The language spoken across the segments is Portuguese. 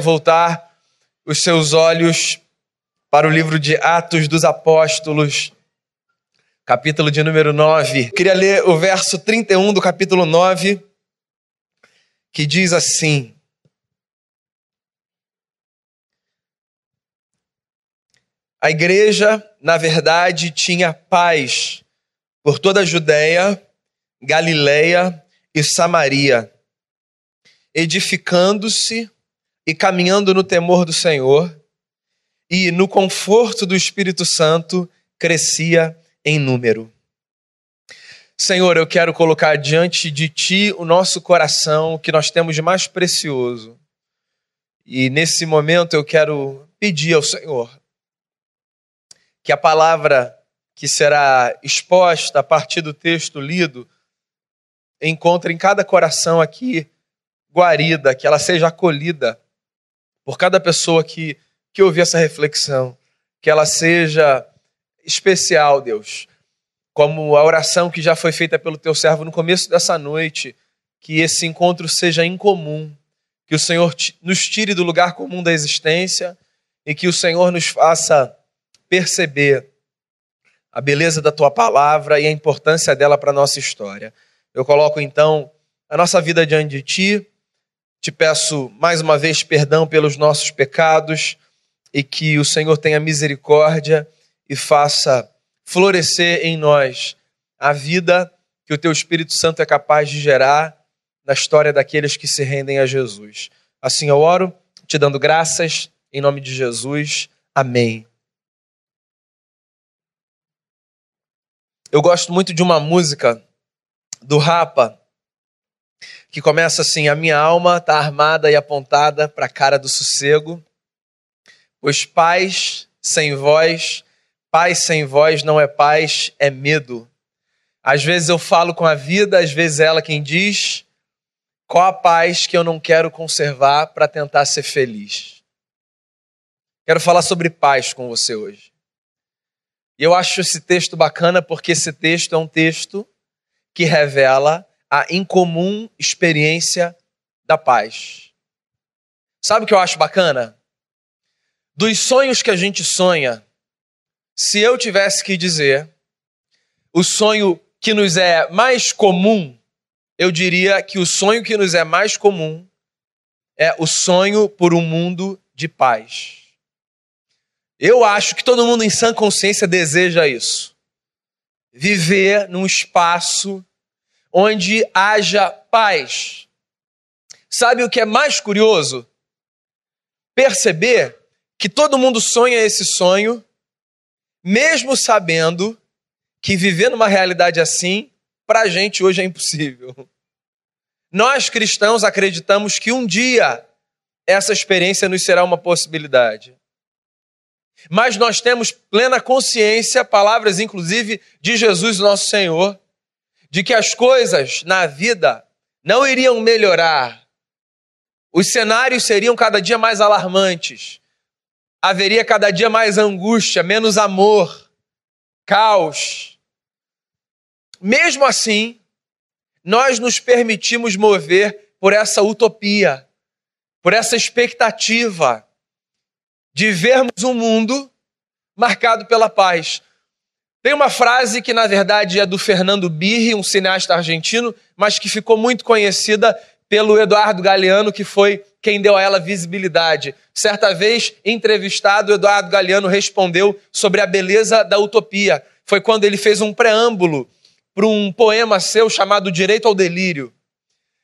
voltar os seus olhos para o livro de Atos dos Apóstolos, capítulo de número 9. Queria ler o verso 31 do capítulo 9, que diz assim: A igreja, na verdade, tinha paz por toda a Judéia, Galiléia e Samaria, edificando-se e caminhando no temor do Senhor, e no conforto do Espírito Santo crescia em número. Senhor, eu quero colocar diante de Ti o nosso coração, o que nós temos de mais precioso. E nesse momento eu quero pedir ao Senhor que a palavra que será exposta a partir do texto lido encontre em cada coração aqui guarida, que ela seja acolhida por cada pessoa que, que ouvir essa reflexão, que ela seja especial, Deus, como a oração que já foi feita pelo teu servo no começo dessa noite, que esse encontro seja incomum, que o Senhor nos tire do lugar comum da existência. E que o Senhor nos faça perceber a beleza da tua palavra e a importância dela para a nossa história. Eu coloco então a nossa vida diante de ti te peço mais uma vez perdão pelos nossos pecados e que o Senhor tenha misericórdia e faça florescer em nós a vida que o teu Espírito Santo é capaz de gerar na história daqueles que se rendem a Jesus. Assim eu oro, te dando graças, em nome de Jesus. Amém. Eu gosto muito de uma música do Rapa, que começa assim: A minha alma está armada e apontada para a cara do sossego, pois paz sem voz, paz sem voz não é paz, é medo. Às vezes eu falo com a vida, às vezes é ela quem diz qual a paz que eu não quero conservar para tentar ser feliz. Quero falar sobre paz com você hoje. E eu acho esse texto bacana porque esse texto é um texto que revela a incomum experiência da paz. Sabe o que eu acho bacana? Dos sonhos que a gente sonha, se eu tivesse que dizer, o sonho que nos é mais comum, eu diria que o sonho que nos é mais comum é o sonho por um mundo de paz. Eu acho que todo mundo em sã consciência deseja isso. Viver num espaço onde haja paz. Sabe o que é mais curioso? Perceber que todo mundo sonha esse sonho, mesmo sabendo que viver numa realidade assim, para a gente hoje é impossível. Nós cristãos acreditamos que um dia essa experiência nos será uma possibilidade. Mas nós temos plena consciência, palavras inclusive de Jesus, nosso Senhor, de que as coisas na vida não iriam melhorar. Os cenários seriam cada dia mais alarmantes. Haveria cada dia mais angústia, menos amor, caos. Mesmo assim, nós nos permitimos mover por essa utopia, por essa expectativa de vermos um mundo marcado pela paz. Tem uma frase que, na verdade, é do Fernando Birri, um cineasta argentino, mas que ficou muito conhecida pelo Eduardo Galeano, que foi quem deu a ela visibilidade. Certa vez, entrevistado, Eduardo Galeano respondeu sobre a beleza da utopia. Foi quando ele fez um preâmbulo para um poema seu chamado Direito ao Delírio.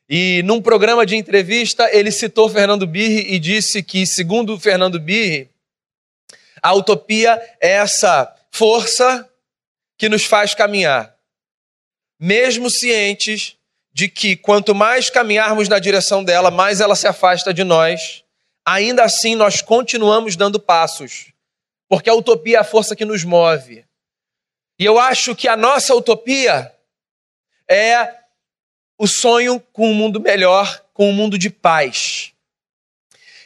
E num programa de entrevista, ele citou Fernando Birri e disse que, segundo Fernando Birri, a utopia é essa força que nos faz caminhar, mesmo cientes de que quanto mais caminharmos na direção dela, mais ela se afasta de nós, ainda assim nós continuamos dando passos, porque a utopia é a força que nos move. E eu acho que a nossa utopia é o sonho com um mundo melhor, com um mundo de paz.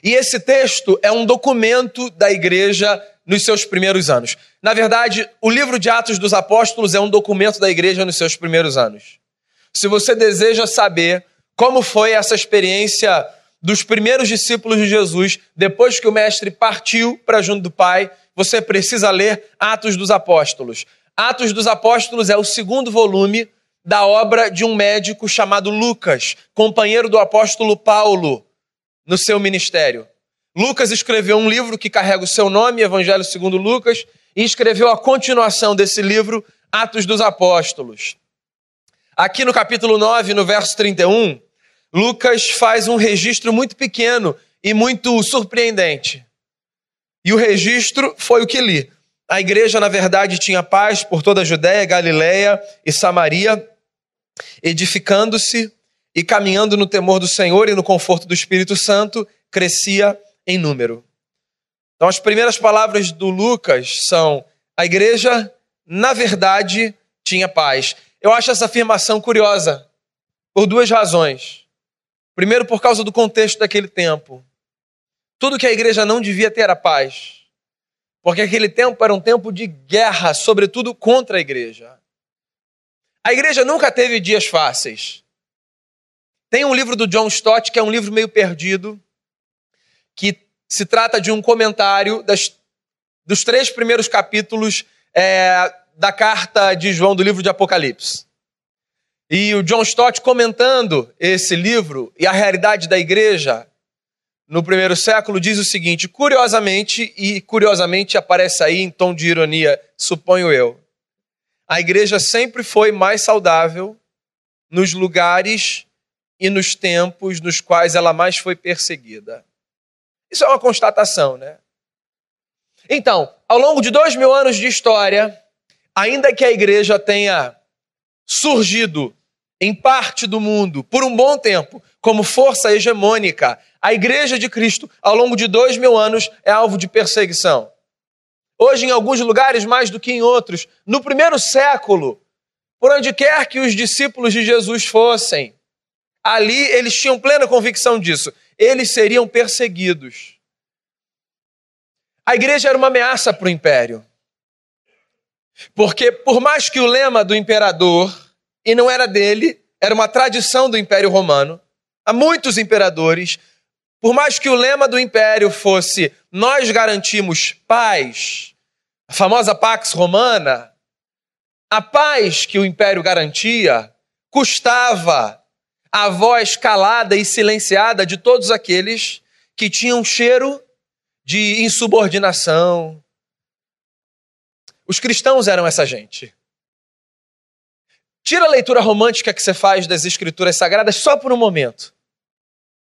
E esse texto é um documento da igreja nos seus primeiros anos. Na verdade, o livro de Atos dos Apóstolos é um documento da igreja nos seus primeiros anos. Se você deseja saber como foi essa experiência dos primeiros discípulos de Jesus, depois que o mestre partiu para junto do Pai, você precisa ler Atos dos Apóstolos. Atos dos Apóstolos é o segundo volume da obra de um médico chamado Lucas, companheiro do apóstolo Paulo no seu ministério. Lucas escreveu um livro que carrega o seu nome, Evangelho segundo Lucas, e escreveu a continuação desse livro, Atos dos Apóstolos. Aqui no capítulo 9, no verso 31, Lucas faz um registro muito pequeno e muito surpreendente. E o registro foi o que li. A igreja, na verdade, tinha paz por toda a Judéia, Galiléia e Samaria, edificando-se e caminhando no temor do Senhor e no conforto do Espírito Santo, crescia em número. Então, as primeiras palavras do Lucas são: a igreja, na verdade, tinha paz. Eu acho essa afirmação curiosa, por duas razões. Primeiro, por causa do contexto daquele tempo. Tudo que a igreja não devia ter era paz. Porque aquele tempo era um tempo de guerra, sobretudo contra a igreja. A igreja nunca teve dias fáceis. Tem um livro do John Stott, que é um livro meio perdido, que se trata de um comentário das, dos três primeiros capítulos é, da carta de João do livro de Apocalipse. E o John Stott comentando esse livro e a realidade da igreja no primeiro século diz o seguinte: curiosamente, e curiosamente aparece aí em tom de ironia, suponho eu, a igreja sempre foi mais saudável nos lugares e nos tempos nos quais ela mais foi perseguida. Isso é uma constatação, né? Então, ao longo de dois mil anos de história, ainda que a igreja tenha surgido em parte do mundo por um bom tempo como força hegemônica, a Igreja de Cristo, ao longo de dois mil anos, é alvo de perseguição. Hoje, em alguns lugares mais do que em outros, no primeiro século, por onde quer que os discípulos de Jesus fossem, ali eles tinham plena convicção disso, eles seriam perseguidos. A igreja era uma ameaça para o império. Porque, por mais que o lema do imperador, e não era dele, era uma tradição do Império Romano, há muitos imperadores, por mais que o lema do império fosse nós garantimos paz, a famosa Pax Romana, a paz que o império garantia custava a voz calada e silenciada de todos aqueles que tinham cheiro de insubordinação, os cristãos eram essa gente. Tira a leitura romântica que você faz das escrituras sagradas só por um momento.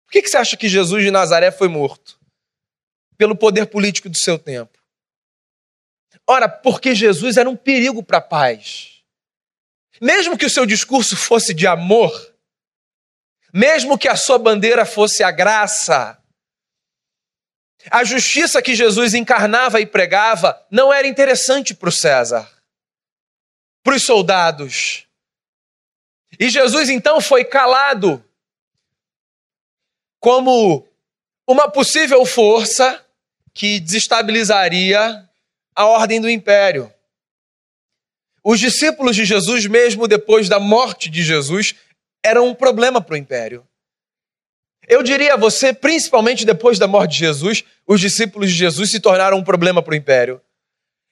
Por que, você acha que Jesus de Nazaré foi morto? Pelo poder político do seu tempo. Ora, porque Jesus era um perigo para a paz. Mesmo que o seu discurso fosse de amor, mesmo que a sua bandeira fosse a graça, a justiça que Jesus encarnava e pregava não era interessante para o César, para os soldados. E Jesus então foi calado como uma possível força que desestabilizaria a ordem do império. Os discípulos de Jesus, mesmo depois da morte de Jesus, eram um problema para o império. Eu diria a você, principalmente depois da morte de Jesus, os discípulos de Jesus se tornaram um problema para o império.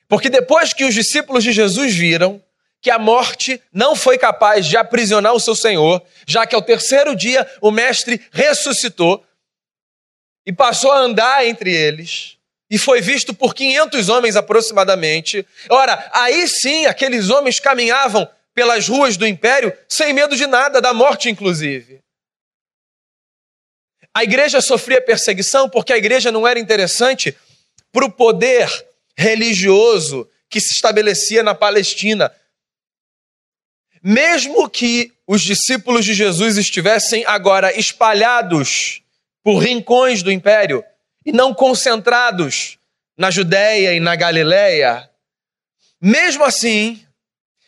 Porque depois que os discípulos de Jesus viram que a morte não foi capaz de aprisionar o seu Senhor, já que ao terceiro dia o Mestre ressuscitou e passou a andar entre eles, e foi visto por 500 homens aproximadamente. Ora, aí sim aqueles homens caminhavam pelas ruas do império sem medo de nada, da morte inclusive. A igreja sofria perseguição porque a igreja não era interessante para o poder religioso que se estabelecia na Palestina. Mesmo que os discípulos de Jesus estivessem agora espalhados por rincões do império e não concentrados na Judéia e na Galiléia, mesmo assim,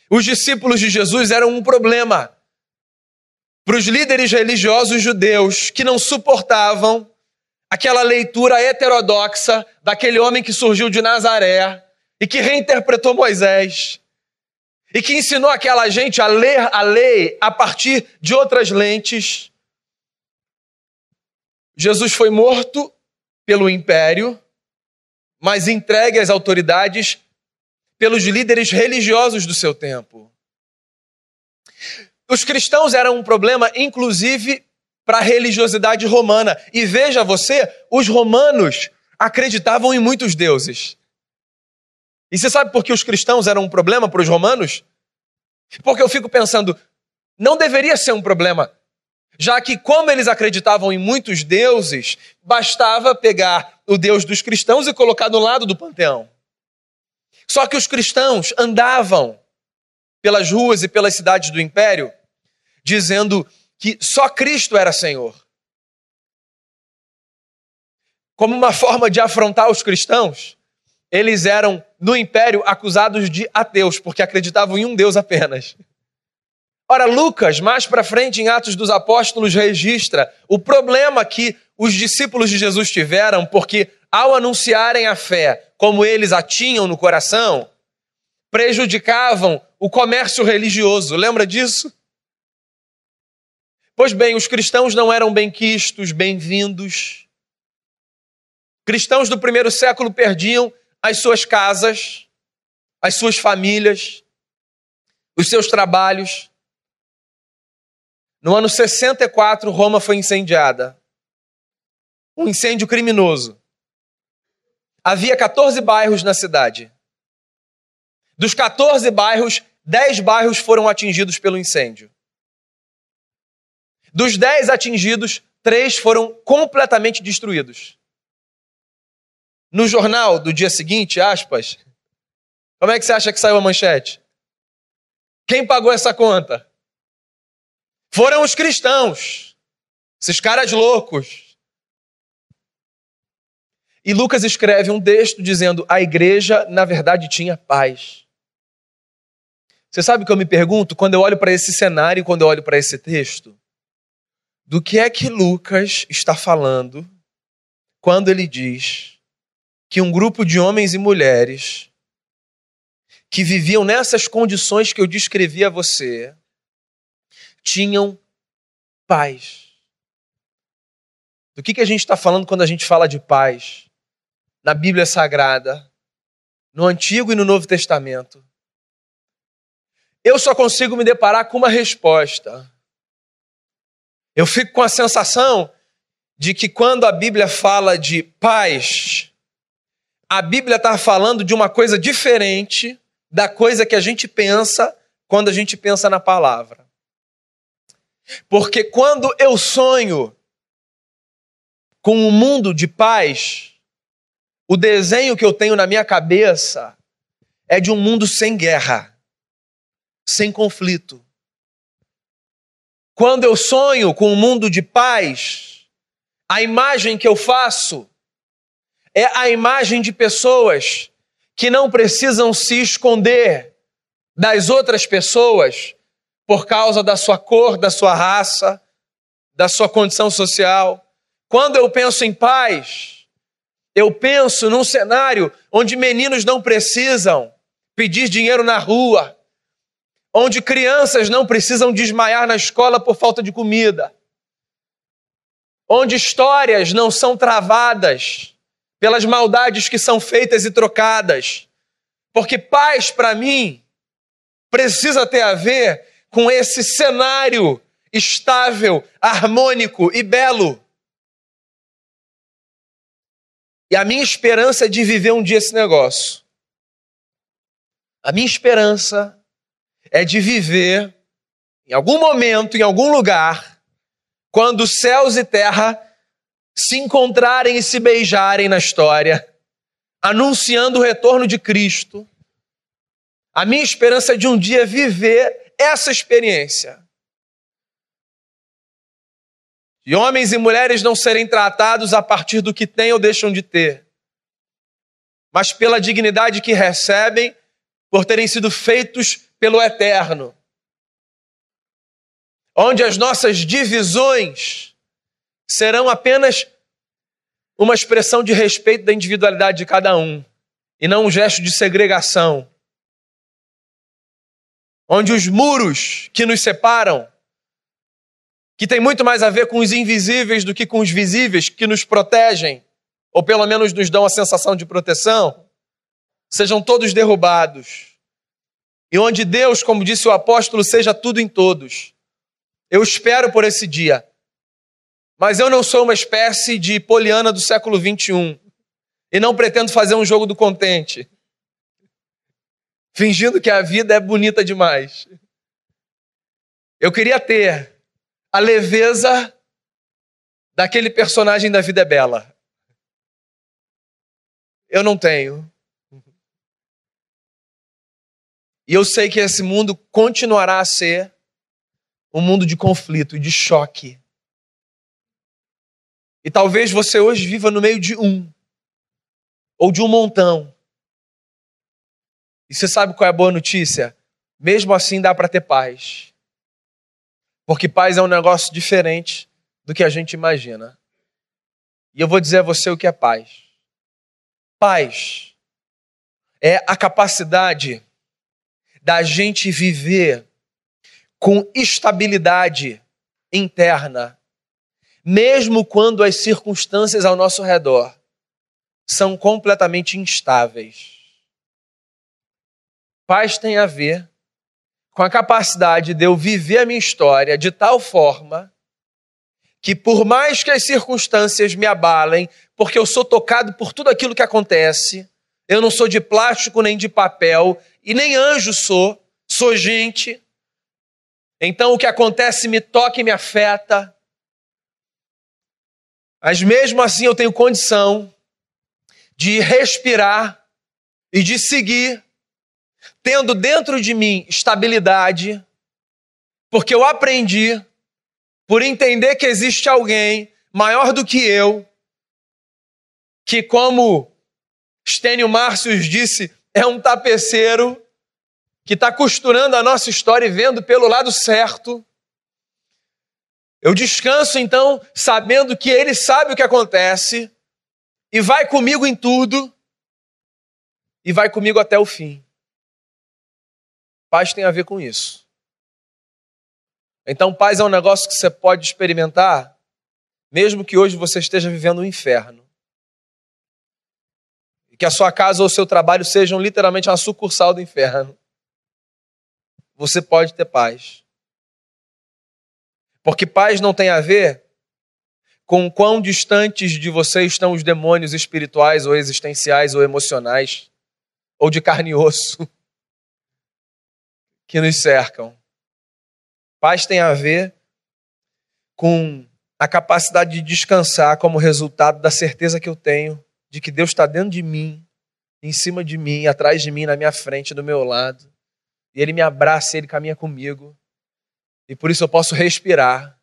os discípulos de Jesus eram um problema para os líderes religiosos judeus que não suportavam aquela leitura heterodoxa daquele homem que surgiu de Nazaré e que reinterpretou Moisés e que ensinou aquela gente a ler a lei a partir de outras lentes. Jesus foi morto pelo império, mas entregue às autoridades pelos líderes religiosos do seu tempo. Os cristãos eram um problema, inclusive, para a religiosidade romana. E veja você, os romanos acreditavam em muitos deuses. E você sabe por que os cristãos eram um problema para os romanos? Porque eu fico pensando, não deveria ser um problema, já que, como eles acreditavam em muitos deuses, bastava pegar o Deus dos cristãos e colocar do lado do panteão. Só que os cristãos andavam pelas ruas e pelas cidades do império dizendo que só Cristo era Senhor. Como uma forma de afrontar os cristãos, eles eram, no império, acusados de ateus, porque acreditavam em um Deus apenas. Ora, Lucas, mais para frente em Atos dos Apóstolos, registra o problema que os discípulos de Jesus tiveram, porque ao anunciarem a fé como eles a tinham no coração, prejudicavam o comércio religioso. Lembra disso? Pois bem, os cristãos não eram bem-quistos, bem-vindos. Cristãos do primeiro século perdiam as suas casas, as suas famílias, os seus trabalhos. No ano 64, Roma foi incendiada. Um incêndio criminoso. Havia 14 bairros na cidade. Dos 14 bairros, 10 bairros foram atingidos pelo incêndio. Dos dez atingidos, três foram completamente destruídos. No jornal do dia seguinte, aspas, como é que você acha que saiu a manchete? Quem pagou essa conta? Foram os cristãos, esses caras loucos. E Lucas escreve um texto dizendo: a igreja, na verdade, tinha paz. Você sabe o que eu me pergunto quando eu olho para esse cenário, quando eu olho para esse texto? do que é que Lucas está falando quando ele diz que um grupo de homens e mulheres que viviam nessas condições que eu descrevi a você tinham paz. Do que, que a gente está falando quando a gente fala de paz? Na Bíblia Sagrada, no Antigo e no Novo Testamento. Eu só consigo me deparar com uma resposta eu fico com a sensação de que quando a Bíblia fala de paz, a Bíblia está falando de uma coisa diferente da coisa que a gente pensa quando a gente pensa na palavra. Porque quando eu sonho com um mundo de paz, o desenho que eu tenho na minha cabeça é de um mundo sem guerra, sem conflito. Quando eu sonho com um mundo de paz, a imagem que eu faço é a imagem de pessoas que não precisam se esconder das outras pessoas por causa da sua cor, da sua raça, da sua condição social. Quando eu penso em paz, eu penso num cenário onde meninos não precisam pedir dinheiro na rua, onde crianças não precisam desmaiar na escola por falta de comida, onde histórias não são travadas pelas maldades que são feitas e trocadas. Porque paz, para mim, precisa ter a ver com esse cenário estável, harmônico e belo. E a minha esperança é de viver um dia esse negócio. A minha esperança é de viver em algum momento, em algum lugar, quando céus e terra se encontrarem e se beijarem na história, anunciando o retorno de Cristo. A minha esperança é de um dia viver essa experiência. De homens e mulheres não serem tratados a partir do que têm ou deixam de ter, mas pela dignidade que recebem por terem sido feitos pelo eterno. Onde as nossas divisões serão apenas uma expressão de respeito da individualidade de cada um e não um gesto de segregação. Onde os muros que nos separam que tem muito mais a ver com os invisíveis do que com os visíveis, que nos protegem, ou pelo menos nos dão a sensação de proteção, sejam todos derrubados. E onde Deus, como disse o apóstolo, seja tudo em todos. Eu espero por esse dia. Mas eu não sou uma espécie de poliana do século 21 e não pretendo fazer um jogo do contente, fingindo que a vida é bonita demais. Eu queria ter a leveza daquele personagem da vida é bela. Eu não tenho. E eu sei que esse mundo continuará a ser um mundo de conflito e de choque. E talvez você hoje viva no meio de um, ou de um montão. E você sabe qual é a boa notícia? Mesmo assim dá para ter paz. Porque paz é um negócio diferente do que a gente imagina. E eu vou dizer a você o que é paz. Paz é a capacidade da gente viver com estabilidade interna, mesmo quando as circunstâncias ao nosso redor são completamente instáveis. Paz tem a ver com a capacidade de eu viver a minha história de tal forma que, por mais que as circunstâncias me abalem, porque eu sou tocado por tudo aquilo que acontece, eu não sou de plástico nem de papel, e nem anjo sou, sou gente. Então o que acontece me toca e me afeta. Mas mesmo assim eu tenho condição de respirar e de seguir tendo dentro de mim estabilidade, porque eu aprendi, por entender que existe alguém maior do que eu, que, como Stênio Márcios disse, é um tapeceiro que está costurando a nossa história e vendo pelo lado certo. Eu descanso então sabendo que Ele sabe o que acontece e vai comigo em tudo e vai comigo até o fim. Paz tem a ver com isso. Então, paz é um negócio que você pode experimentar, mesmo que hoje você esteja vivendo um inferno. E que a sua casa ou o seu trabalho sejam literalmente uma sucursal do inferno. Você pode ter paz. Porque paz não tem a ver com quão distantes de você estão os demônios espirituais ou existenciais ou emocionais ou de carne e osso. Que nos cercam. Paz tem a ver com a capacidade de descansar como resultado da certeza que eu tenho de que Deus está dentro de mim, em cima de mim, atrás de mim, na minha frente, do meu lado. E Ele me abraça, Ele caminha comigo. E por isso eu posso respirar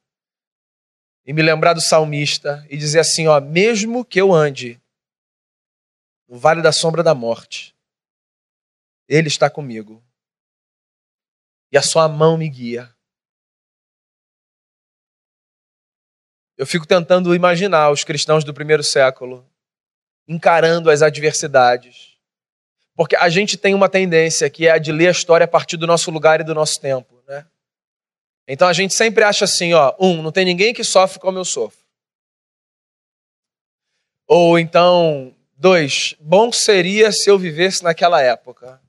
e me lembrar do salmista e dizer assim: ó, mesmo que eu ande no vale da sombra da morte, Ele está comigo e a sua mão me guia. Eu fico tentando imaginar os cristãos do primeiro século encarando as adversidades. Porque a gente tem uma tendência que é a de ler a história a partir do nosso lugar e do nosso tempo, né? Então a gente sempre acha assim, ó, um, não tem ninguém que sofre como eu sofro. Ou então, dois, bom seria se eu vivesse naquela época.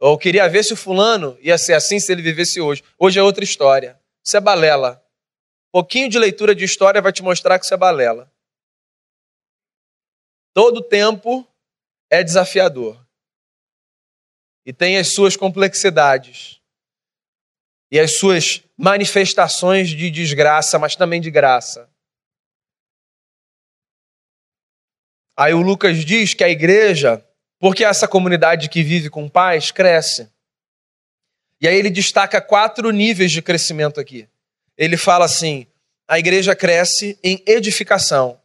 Ou queria ver se o fulano ia ser assim se ele vivesse hoje. Hoje é outra história. Isso é balela. Um pouquinho de leitura de história vai te mostrar que isso é balela. Todo tempo é desafiador. E tem as suas complexidades. E as suas manifestações de desgraça, mas também de graça. Aí o Lucas diz que a igreja porque essa comunidade que vive com paz cresce. E aí ele destaca quatro níveis de crescimento aqui. Ele fala assim: a igreja cresce em edificação.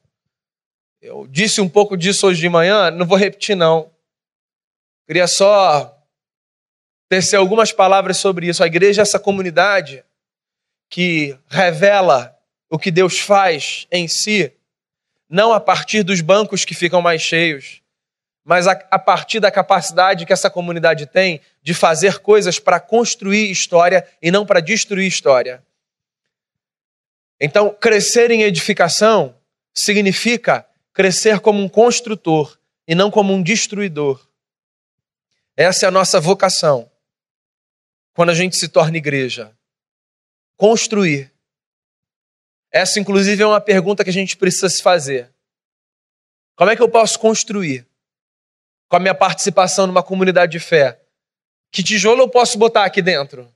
Eu disse um pouco disso hoje de manhã, não vou repetir não. Queria só tecer algumas palavras sobre isso. A igreja é essa comunidade que revela o que Deus faz em si, não a partir dos bancos que ficam mais cheios, mas a, a partir da capacidade que essa comunidade tem de fazer coisas para construir história e não para destruir história. Então, crescer em edificação significa crescer como um construtor e não como um destruidor. Essa é a nossa vocação. Quando a gente se torna igreja, construir. Essa, inclusive, é uma pergunta que a gente precisa se fazer. Como é que eu posso construir? Com a minha participação numa comunidade de fé. Que tijolo eu posso botar aqui dentro?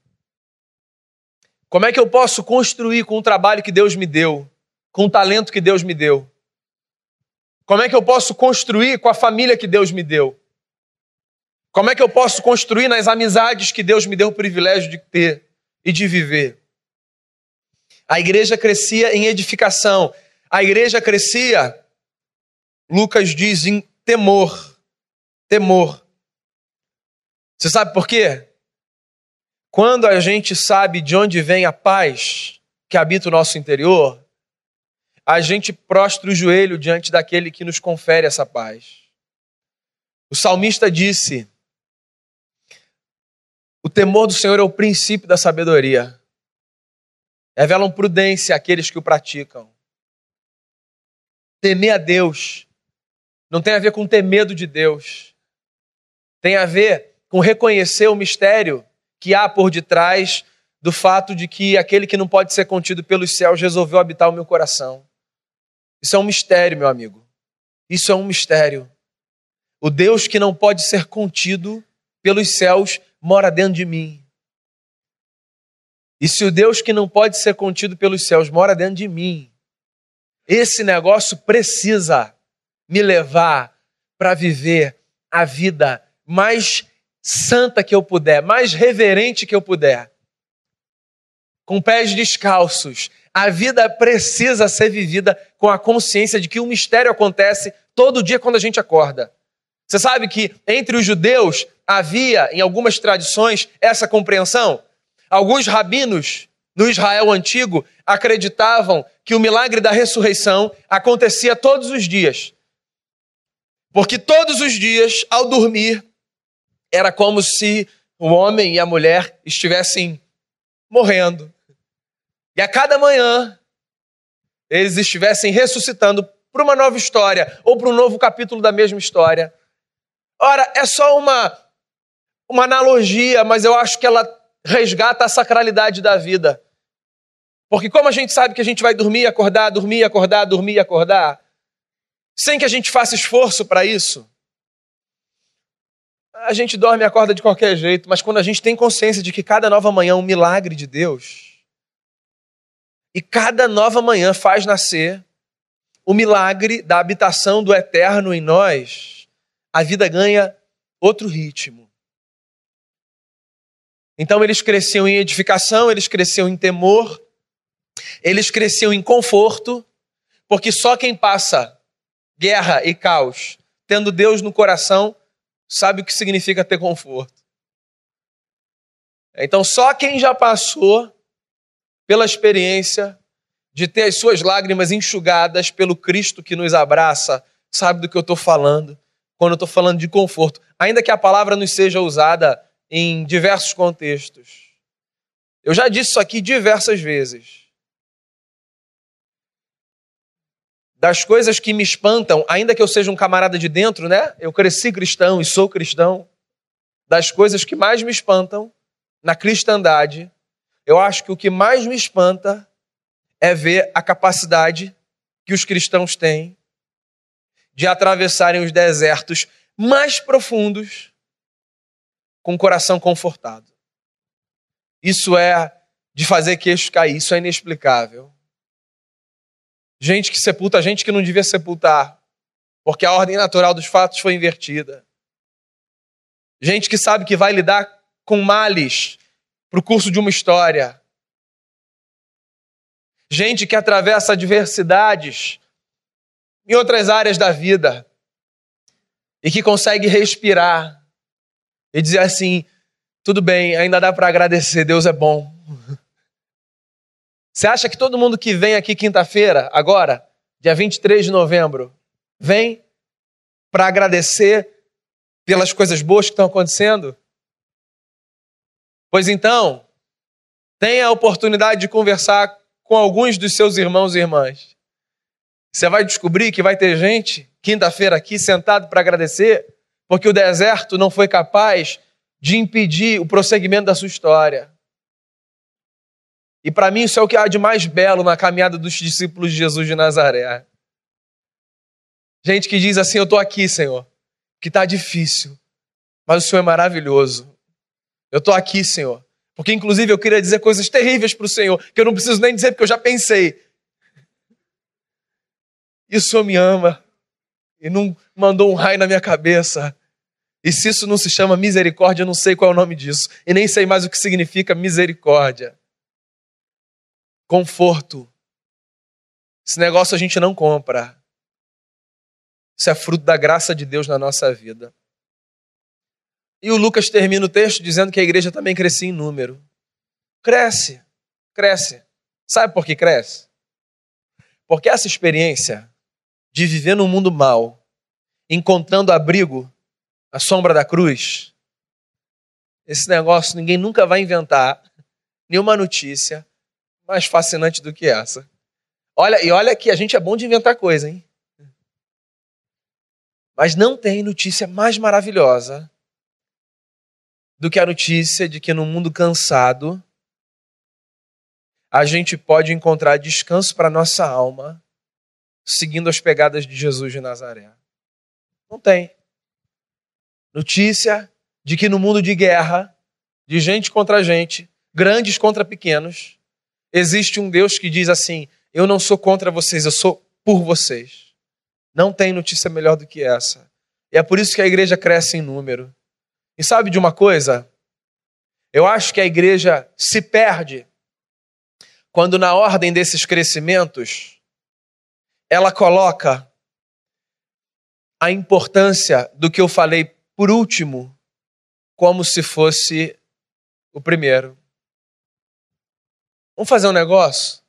Como é que eu posso construir com o trabalho que Deus me deu, com o talento que Deus me deu? Como é que eu posso construir com a família que Deus me deu? Como é que eu posso construir nas amizades que Deus me deu o privilégio de ter e de viver? A igreja crescia em edificação. A igreja crescia, Lucas diz, em temor. Temor. Você sabe por quê? Quando a gente sabe de onde vem a paz que habita o nosso interior, a gente prostra o joelho diante daquele que nos confere essa paz. O salmista disse: O temor do Senhor é o princípio da sabedoria. Revelam prudência àqueles que o praticam. Temer a Deus não tem a ver com ter medo de Deus. Tem a ver com reconhecer o mistério que há por detrás do fato de que aquele que não pode ser contido pelos céus resolveu habitar o meu coração. Isso é um mistério, meu amigo. Isso é um mistério. O Deus que não pode ser contido pelos céus mora dentro de mim. E se o Deus que não pode ser contido pelos céus mora dentro de mim, esse negócio precisa me levar para viver a vida mais santa que eu puder, mais reverente que eu puder, com pés descalços, a vida precisa ser vivida com a consciência de que um mistério acontece todo dia quando a gente acorda. Você sabe que entre os judeus havia, em algumas tradições, essa compreensão? Alguns rabinos no Israel antigo acreditavam que o milagre da ressurreição acontecia todos os dias. Porque todos os dias, ao dormir, era como se o homem e a mulher estivessem morrendo. E a cada manhã eles estivessem ressuscitando para uma nova história ou para um novo capítulo da mesma história. Ora, é só uma, uma analogia, mas eu acho que ela resgata a sacralidade da vida. Porque como a gente sabe que a gente vai dormir, acordar, dormir, acordar, dormir, acordar, sem que a gente faça esforço para isso, a gente dorme e acorda de qualquer jeito, mas quando a gente tem consciência de que cada nova manhã é um milagre de Deus, e cada nova manhã faz nascer o milagre da habitação do eterno em nós. A vida ganha outro ritmo. Então eles cresciam em edificação, eles cresciam em temor, eles cresciam em conforto, porque só quem passa guerra e caos tendo Deus no coração sabe o que significa ter conforto. Então só quem já passou pela experiência de ter as suas lágrimas enxugadas pelo Cristo que nos abraça, sabe do que eu estou falando quando eu estou falando de conforto, ainda que a palavra nos seja usada em diversos contextos. Eu já disse isso aqui diversas vezes. Das coisas que me espantam, ainda que eu seja um camarada de dentro, né? Eu cresci cristão e sou cristão. Das coisas que mais me espantam na cristandade eu acho que o que mais me espanta é ver a capacidade que os cristãos têm de atravessarem os desertos mais profundos com o coração confortado. Isso é de fazer queixo cair, isso é inexplicável. Gente que sepulta gente que não devia sepultar, porque a ordem natural dos fatos foi invertida. Gente que sabe que vai lidar com males para o curso de uma história. Gente que atravessa adversidades em outras áreas da vida e que consegue respirar e dizer assim: tudo bem, ainda dá para agradecer, Deus é bom. Você acha que todo mundo que vem aqui quinta-feira, agora, dia 23 de novembro, vem para agradecer pelas coisas boas que estão acontecendo? Pois então, tenha a oportunidade de conversar com alguns dos seus irmãos e irmãs. Você vai descobrir que vai ter gente, quinta-feira aqui, sentado para agradecer, porque o deserto não foi capaz de impedir o prosseguimento da sua história. E para mim isso é o que há de mais belo na caminhada dos discípulos de Jesus de Nazaré. Gente que diz assim: Eu estou aqui, Senhor, que está difícil, mas o Senhor é maravilhoso. Eu estou aqui, Senhor, porque inclusive eu queria dizer coisas terríveis para o Senhor, que eu não preciso nem dizer porque eu já pensei. E o Senhor me ama e não mandou um raio na minha cabeça. E se isso não se chama misericórdia, eu não sei qual é o nome disso. E nem sei mais o que significa misericórdia. Conforto. Esse negócio a gente não compra. Isso é fruto da graça de Deus na nossa vida. E o Lucas termina o texto dizendo que a igreja também crescia em número. Cresce, cresce. Sabe por que cresce? Porque essa experiência de viver num mundo mal, encontrando abrigo à sombra da cruz, esse negócio ninguém nunca vai inventar nenhuma notícia mais fascinante do que essa. Olha, e olha que a gente é bom de inventar coisa, hein? Mas não tem notícia mais maravilhosa do que a notícia de que no mundo cansado a gente pode encontrar descanso para nossa alma seguindo as pegadas de Jesus de Nazaré. Não tem. Notícia de que no mundo de guerra, de gente contra gente, grandes contra pequenos, existe um Deus que diz assim: Eu não sou contra vocês, eu sou por vocês. Não tem notícia melhor do que essa. E é por isso que a igreja cresce em número. E sabe de uma coisa? Eu acho que a igreja se perde quando, na ordem desses crescimentos, ela coloca a importância do que eu falei por último como se fosse o primeiro. Vamos fazer um negócio?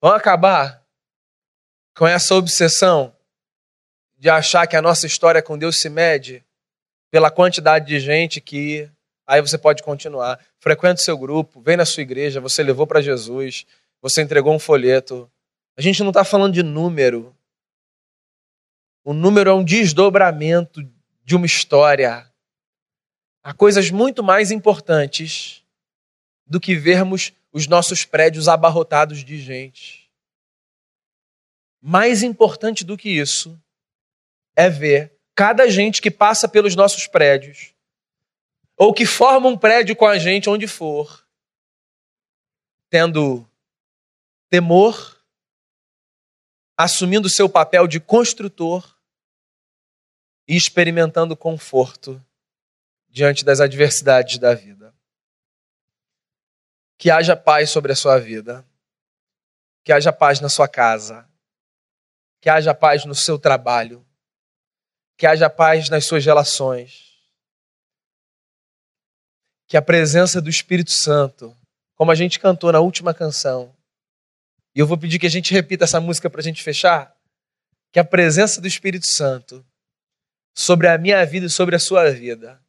Vamos acabar com essa obsessão de achar que a nossa história com Deus se mede pela quantidade de gente que aí você pode continuar. Frequenta o seu grupo, vem na sua igreja, você levou para Jesus, você entregou um folheto. A gente não está falando de número. O número é um desdobramento de uma história. Há coisas muito mais importantes do que vermos os nossos prédios abarrotados de gente. Mais importante do que isso é ver cada gente que passa pelos nossos prédios, ou que forma um prédio com a gente onde for, tendo temor, assumindo seu papel de construtor e experimentando conforto diante das adversidades da vida. Que haja paz sobre a sua vida, que haja paz na sua casa, que haja paz no seu trabalho, que haja paz nas suas relações, que a presença do Espírito Santo, como a gente cantou na última canção, e eu vou pedir que a gente repita essa música para a gente fechar, que a presença do Espírito Santo sobre a minha vida e sobre a sua vida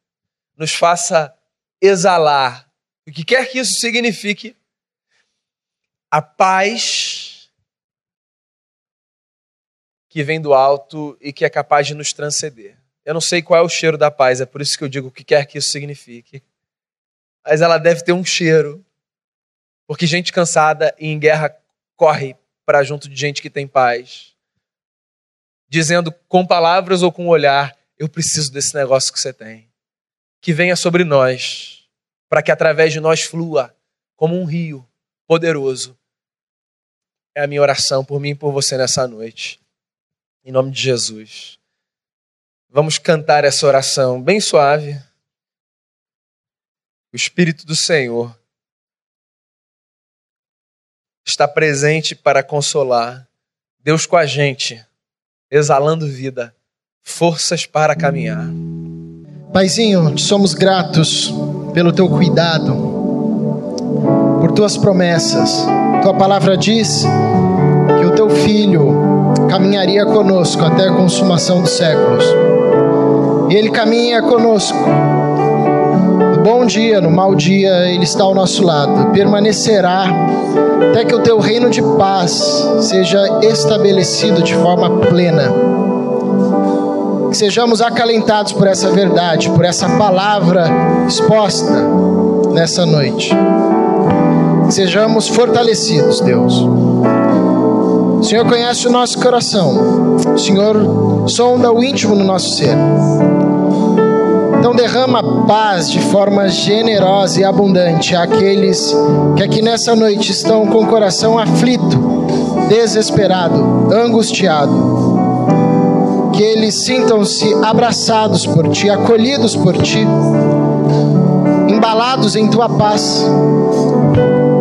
nos faça exalar, o que quer que isso signifique, a paz que vem do alto e que é capaz de nos transcender. Eu não sei qual é o cheiro da paz, é por isso que eu digo o que quer que isso signifique. Mas ela deve ter um cheiro. Porque gente cansada e em guerra corre para junto de gente que tem paz. Dizendo com palavras ou com olhar: Eu preciso desse negócio que você tem. Que venha sobre nós, para que através de nós flua como um rio poderoso. É a minha oração por mim e por você nessa noite. Em nome de Jesus. Vamos cantar essa oração bem suave. O Espírito do Senhor está presente para consolar. Deus com a gente, exalando vida, forças para caminhar. Paizinho, somos gratos pelo teu cuidado, por tuas promessas. Tua palavra diz que o teu filho caminharia conosco até a consumação dos séculos. E ele caminha conosco No bom dia, no mau dia, Ele está ao nosso lado. Permanecerá até que o teu reino de paz seja estabelecido de forma plena. Que sejamos acalentados por essa verdade, por essa palavra exposta nessa noite. Que sejamos fortalecidos, Deus. O Senhor conhece o nosso coração. O Senhor sonda o íntimo no nosso ser. Então derrama paz de forma generosa e abundante àqueles que aqui nessa noite estão com o coração aflito, desesperado, angustiado. Que eles sintam-se abraçados por ti, acolhidos por ti, embalados em tua paz.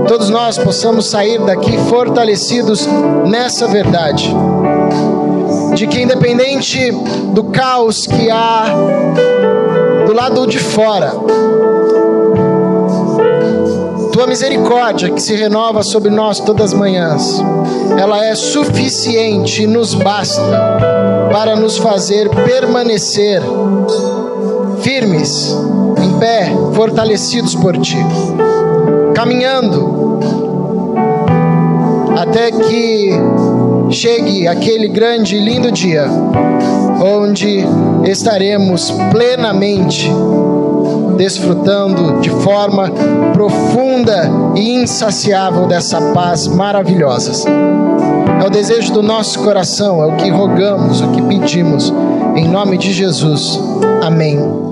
Todos nós possamos sair daqui fortalecidos nessa verdade de que independente do caos que há do lado de fora. Tua misericórdia que se renova sobre nós todas as manhãs, ela é suficiente e nos basta para nos fazer permanecer firmes, em pé, fortalecidos por Ti, caminhando até que chegue aquele grande e lindo dia onde estaremos plenamente desfrutando de forma profunda e insaciável dessa paz maravilhosa. É o desejo do nosso coração, é o que rogamos, o que pedimos, em nome de Jesus. Amém.